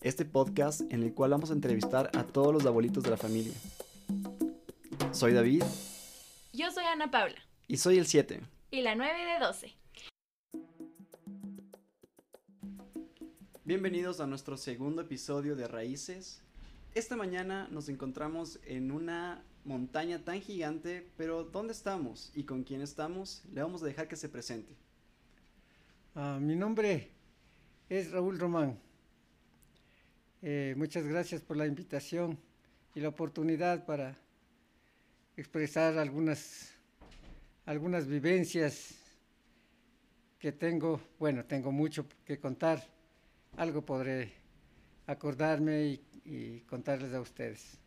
este podcast en el cual vamos a entrevistar a todos los abuelitos de la familia. Soy David. Yo soy Ana Paula. Y soy el 7. Y la 9 de 12. Bienvenidos a nuestro segundo episodio de Raíces. Esta mañana nos encontramos en una montaña tan gigante, pero ¿dónde estamos y con quién estamos? Le vamos a dejar que se presente. Ah, mi nombre es Raúl Román. Eh, muchas gracias por la invitación y la oportunidad para expresar algunas, algunas vivencias que tengo. Bueno, tengo mucho que contar. Algo podré acordarme y, y contarles a ustedes.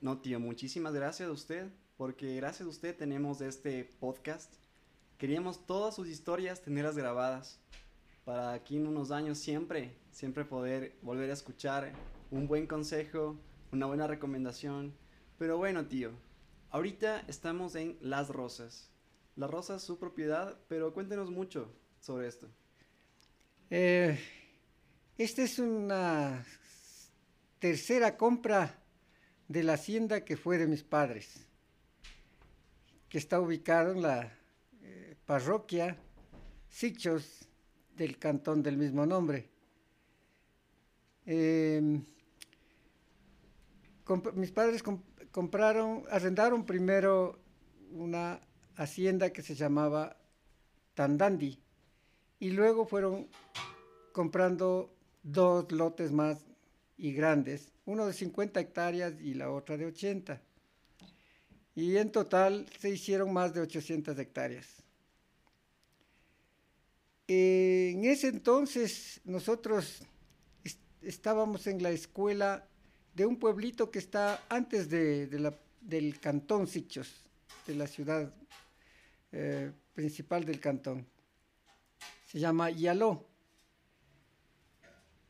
No, tío, muchísimas gracias a usted, porque gracias a usted tenemos este podcast. Queríamos todas sus historias tenerlas grabadas para aquí en unos años siempre, siempre poder volver a escuchar un buen consejo, una buena recomendación. Pero bueno, tío, ahorita estamos en Las Rosas. Las Rosas su propiedad, pero cuéntenos mucho sobre esto. Eh, esta es una tercera compra de la hacienda que fue de mis padres, que está ubicado en la eh, parroquia Sichos del cantón del mismo nombre. Eh, mis padres comp compraron, arrendaron primero una hacienda que se llamaba Tandandi y luego fueron comprando dos lotes más y grandes, uno de 50 hectáreas y la otra de 80. Y en total se hicieron más de 800 hectáreas. En ese entonces nosotros est estábamos en la escuela de un pueblito que está antes de, del cantón Sichos, de la ciudad eh, principal del cantón. Se llama Yaló.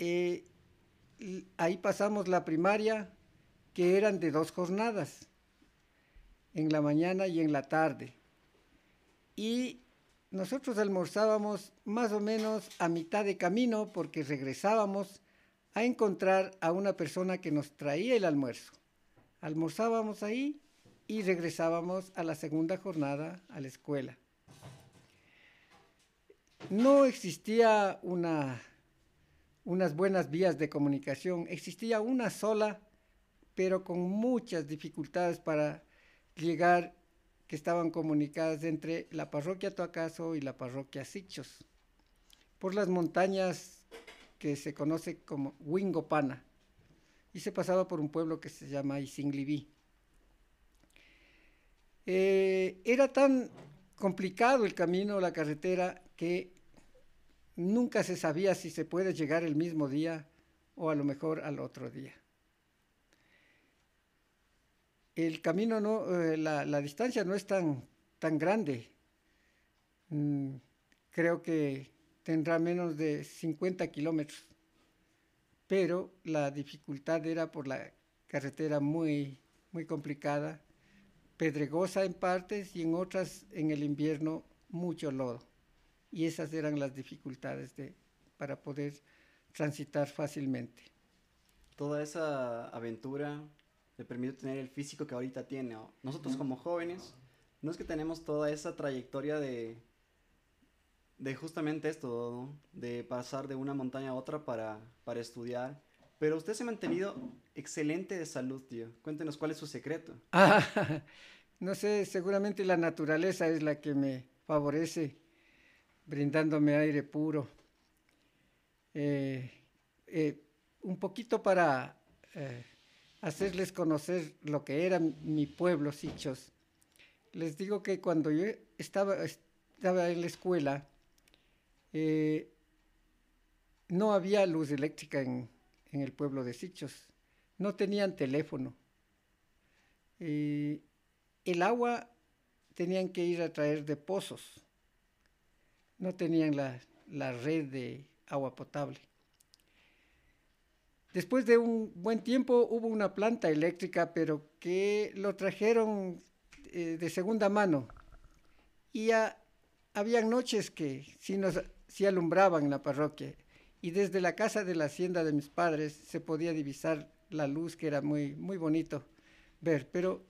Eh, ahí pasamos la primaria, que eran de dos jornadas, en la mañana y en la tarde. Y nosotros almorzábamos más o menos a mitad de camino porque regresábamos a encontrar a una persona que nos traía el almuerzo. Almorzábamos ahí y regresábamos a la segunda jornada a la escuela. No existía una unas buenas vías de comunicación. Existía una sola, pero con muchas dificultades para llegar, estaban comunicadas entre la parroquia Toacaso y la parroquia Sichos, por las montañas que se conoce como Wingopana, y se pasaba por un pueblo que se llama Isingliví. Eh, era tan complicado el camino, la carretera, que nunca se sabía si se puede llegar el mismo día o a lo mejor al otro día. El camino no, eh, la, la, distancia no es tan, tan grande. Mm, creo que tendrá menos de 50 kilómetros. Pero la dificultad era por la carretera muy, muy complicada, pedregosa en partes y en otras en el invierno mucho lodo y esas eran las dificultades de, para poder transitar fácilmente. Toda esa aventura le permite tener el físico que ahorita tiene. Nosotros como jóvenes, no es que tenemos toda esa trayectoria de, de justamente esto, ¿no? de pasar de una montaña a otra para, para estudiar. Pero usted se ha mantenido excelente de salud, tío. Cuéntenos cuál es su secreto. Ah, no sé, seguramente la naturaleza es la que me favorece brindándome aire puro. Eh, eh, un poquito para eh, hacerles conocer lo que era mi pueblo, Sichos. Les digo que cuando yo estaba, estaba en la escuela, no había luz eléctrica en, en, el pueblo de Sichos. No tenían teléfono. el agua tenían que ir a traer de pozos no tenían la, la red de agua potable. Después de un buen tiempo hubo una planta eléctrica, pero que lo trajeron eh, de segunda mano. Y había noches que sí alumbraban la parroquia. y desde la casa de la hacienda de mis padres se podía divisar la luz que era muy, muy bonito ver, pero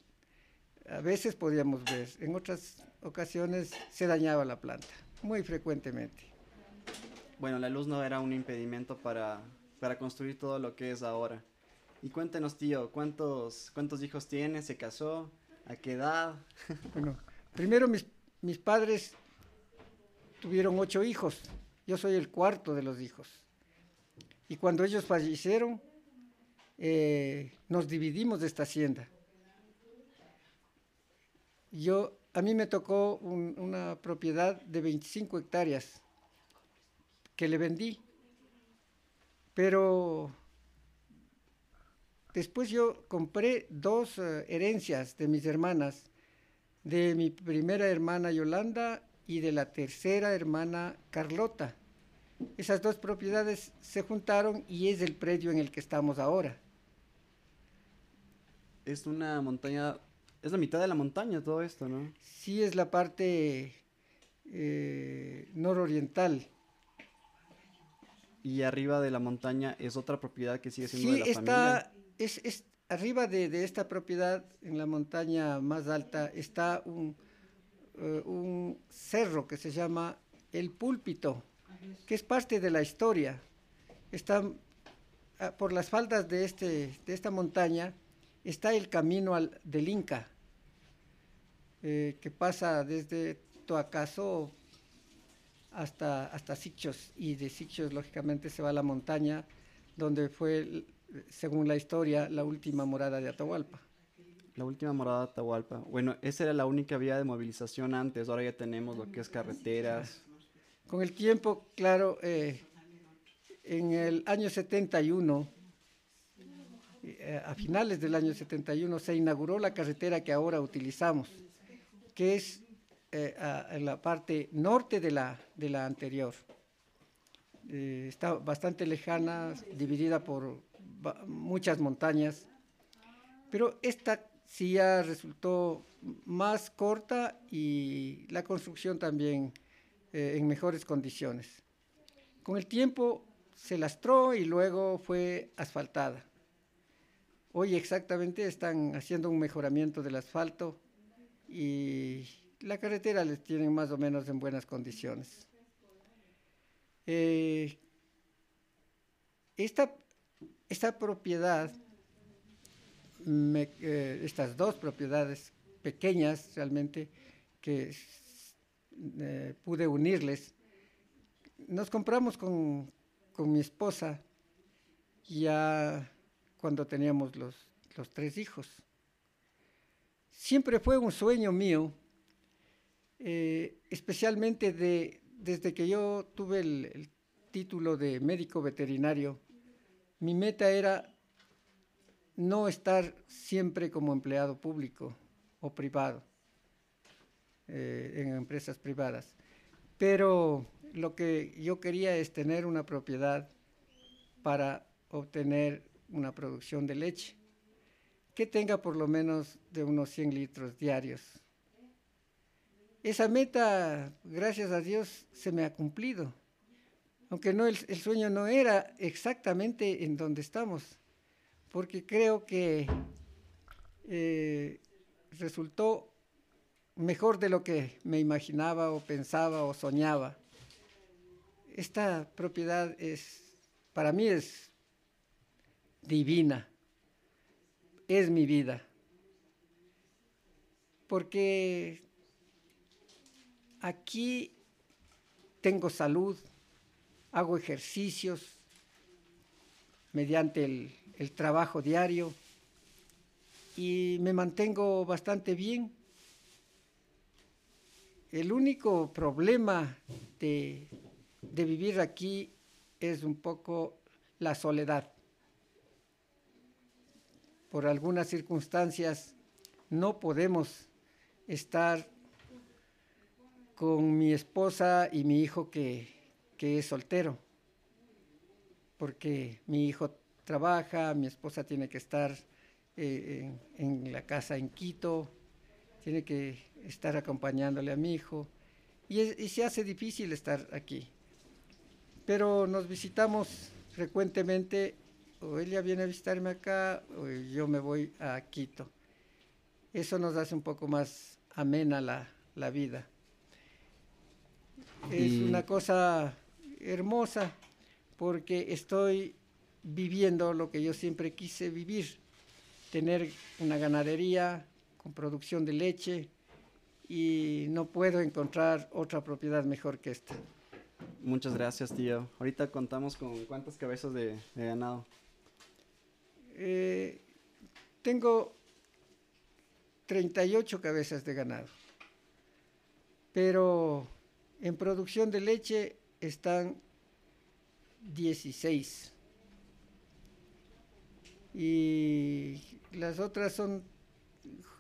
a veces podíamos ver, en otras ocasiones se dañaba la planta, muy frecuentemente. Bueno, la luz no era un impedimento para, para construir todo lo que es ahora. Y cuéntenos, tío, ¿cuántos, cuántos hijos tiene? ¿Se casó? ¿A qué edad? bueno, primero mis, mis padres tuvieron ocho hijos. Yo soy el cuarto de los hijos. Y cuando ellos fallecieron, eh, nos dividimos de esta hacienda. Yo, a mí me tocó una propiedad de 25 hectáreas que le vendí, pero después yo compré dos eh, herencias de mis hermanas, de mi primera hermana Yolanda y de la tercera hermana Carlota. Esas dos propiedades se juntaron y es el predio en el que estamos ahora. Es una montaña, es la mitad de la montaña todo esto, ¿no? Sí, es la parte eh, nororiental. Y arriba de la montaña es otra propiedad que sigue siendo de la está, Es, es arriba de, de, esta propiedad, en la montaña más alta, está un, uh, un cerro que se llama El Púlpito que es parte de la historia. Está ah, por las faldas de, este, de esta montaña está el camino al, del Inca, eh, que pasa desde Toacaso hasta, hasta Sichos, y de Sichos lógicamente se va a la montaña, donde fue, según la historia, la última morada de Atahualpa. La última morada de Atahualpa. Bueno, esa era la única vía de movilización antes, ahora ya tenemos lo que es carreteras. Con el tiempo, claro, eh, en el año 71, eh, a finales del año 71, se inauguró la carretera que ahora utilizamos, que es eh, en la parte norte de la, de la anterior. está bastante lejana, dividida por muchas montañas, pero esta ya resultó más corta y la construcción también eh, en mejores condiciones. Con el tiempo se lastró y luego fue asfaltada. Hoy exactamente están haciendo un mejoramiento del asfalto y la carretera les tienen más o menos en buenas condiciones. Eh, esta, esta, propiedad, eh, estas dos propiedades pequeñas realmente, que eh, pude unirles. Nos compramos con, mi esposa ya cuando teníamos los, tres hijos. Siempre fue un sueño mío, eh, especialmente de, desde que yo tuve el título de médico veterinario, mi meta era no estar siempre como empleado público o privado eh, en empresas privadas. Pero lo que yo quería es tener una propiedad para obtener una producción de leche que tenga por lo menos de unos 100 litros diarios. Esa meta, gracias a Dios, se me ha cumplido. Aunque no, el, sueño no era exactamente en donde estamos, porque creo que eh, resultó mejor de lo que me imaginaba o pensaba o soñaba. Esta propiedad es, para mí es divina, es mi vida, porque aquí tengo salud, hago ejercicios mediante el, trabajo diario y me mantengo bastante bien el único problema de, vivir aquí es un poco la soledad. Por algunas circunstancias no podemos estar con mi esposa y mi hijo que, es soltero, porque mi hijo trabaja, mi esposa tiene que estar eh, en, la casa en Quito, tiene que estar acompañándole a mi hijo y, se hace difícil estar aquí. pero nos visitamos frecuentemente, o ella viene a visitarme acá, o yo me voy a Quito. Eso nos hace un poco más amena la, la vida. Es Y- una cosa hermosa porque estoy viviendo lo que yo siempre quise vivir, tener una ganadería con producción de leche y no puedo encontrar otra propiedad mejor que esta. Muchas gracias, tío. Ahorita contamos con cuántas cabezas de, de ganado. Eh, tengo 38 cabezas de ganado, pero en producción de leche están 16. Y las otras son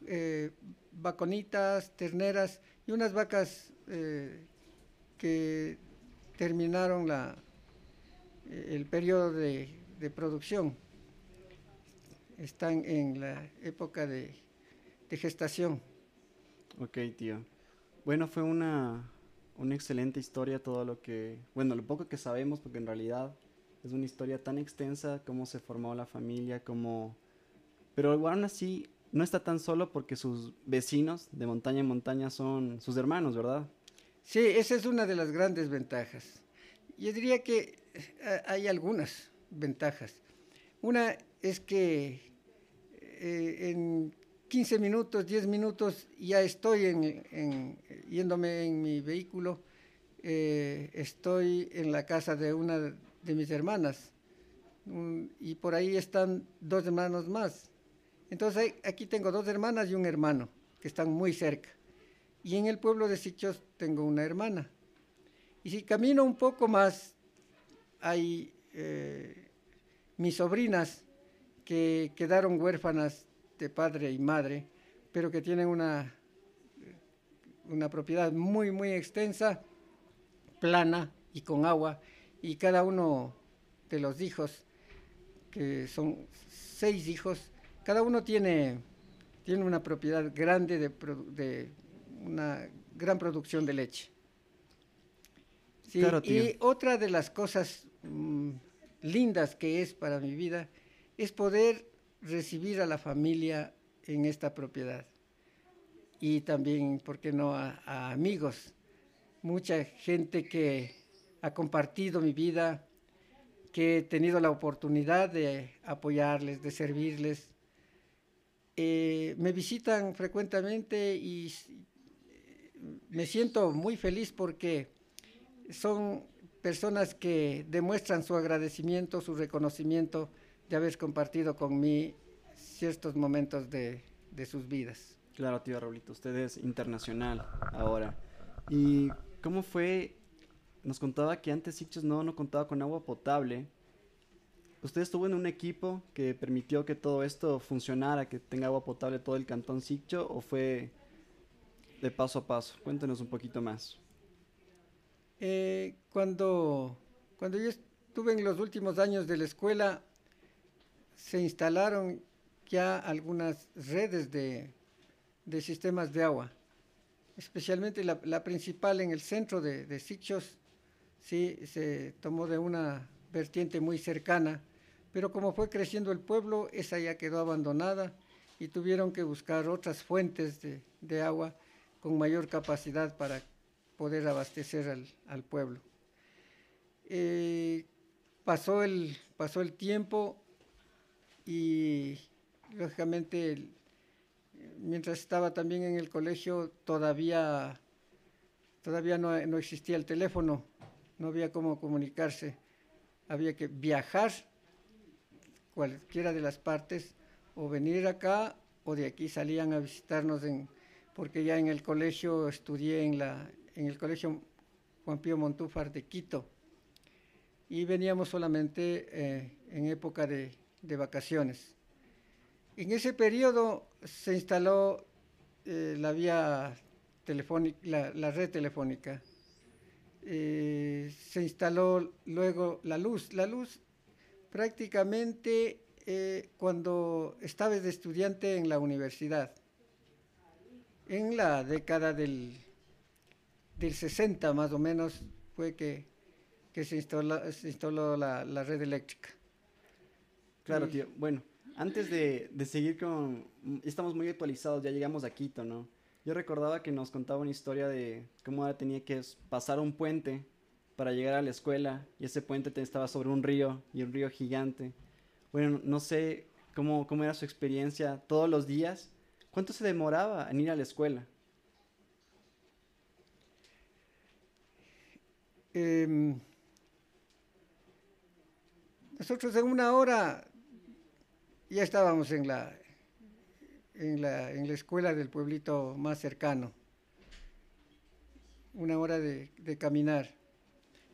eh, vaconitas, terneras y unas vacas eh, que terminaron la, el periodo de, de producción están en la época de, de gestación. Ok, tío. Bueno, fue una, una excelente historia todo lo que, bueno, lo poco que sabemos, porque en realidad es una historia tan extensa, cómo se formó la familia, cómo... Pero aún así, no está tan solo porque sus vecinos de montaña en montaña son sus hermanos, ¿verdad? Sí, esa es una de las grandes ventajas. Yo diría que eh, hay algunas ventajas. Una es que eh, en 15 minutos, 10 minutos ya estoy en, en- yéndome en mi vehículo, eh, estoy en la casa de una de mis hermanas Mm, y por ahí están dos hermanos más. Entonces aquí tengo dos hermanas y un hermano que están muy cerca. Y en el pueblo de Sichos tengo una hermana. Y si camino un poco más, hay eh, mis sobrinas que quedaron huérfanas de padre y madre, pero que tienen una, una propiedad muy, muy extensa, plana y con agua, y cada uno de los hijos, que son seis hijos, cada uno tiene, tiene una propiedad grande de, una gran producción de leche. Sí, Claro, tío. y otra de las cosas mm, lindas que es para mi vida es poder recibir a la familia en esta propiedad. Y también, ¿por qué no?, a, amigos. Mucha gente que ha compartido mi vida, que he tenido la oportunidad de apoyarles, de servirles. Eh, me visitan frecuentemente y me siento muy feliz porque son personas que demuestran su agradecimiento, su reconocimiento de haber compartido con mí ciertos momentos de, de sus vidas. Claro, tío Raulito, usted es internacional ahora. ¿Y cómo fue? Nos contaba que antes Sitges no, no contaba con agua potable. ¿Usted estuvo en un equipo que permitió que todo esto funcionara, que tenga agua potable todo el cantón Siccho o fue de paso a paso? Cuéntenos un poquito más. Eh, cuando, cuando yo estuve en los últimos años de la escuela, se instalaron ya algunas redes de, de sistemas de agua, especialmente la, principal en el centro de, de Sitges, sí, se tomó de una vertiente muy cercana, pero como fue creciendo el pueblo, esa ya quedó abandonada y tuvieron que buscar otras fuentes de, de agua con mayor capacidad para poder abastecer al, al pueblo. Eh, pasó, el, pasó el tiempo y lógicamente mientras estaba también en el colegio todavía, todavía no, no existía el teléfono, no había cómo comunicarse, había que viajar cualquiera de las partes o venir acá o de aquí salían a visitarnos en, porque ya en el colegio estudié en, la, en el colegio Juan Pío Montúfar de Quito. Y veníamos solamente eh, en época de, de vacaciones. En ese periodo se instaló eh, la vía telefónica, la, red telefónica. Eh, se instaló luego la luz. La luz prácticamente eh, cuando estaba de estudiante en la universidad. En la década del, del 60 más o menos fue que que se, instala, se instaló la, la red eléctrica. Claro, tío. Bueno, antes de, de, seguir con... Estamos muy actualizados, ya llegamos a Quito, ¿no? Yo recordaba que nos contaba una historia de cómo ahora tenía que pasar un puente para llegar a la escuela y ese puente estaba sobre un río y un río gigante. Bueno, no sé cómo, cómo era su experiencia todos los días. ¿Cuánto se demoraba en ir a la escuela? Eh, nosotros en una hora ya estábamos en la, en la, en la escuela del pueblito más cercano, una hora de, de caminar,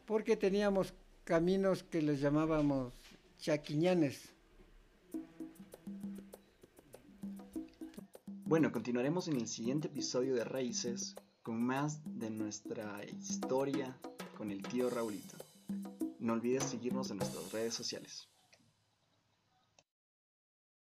porque teníamos caminos que les llamábamos chaquiñanes. Bueno, continuaremos en el siguiente episodio de Raíces con más de nuestra historia con el tío Raulito. No olvides seguirnos en nuestras redes sociales.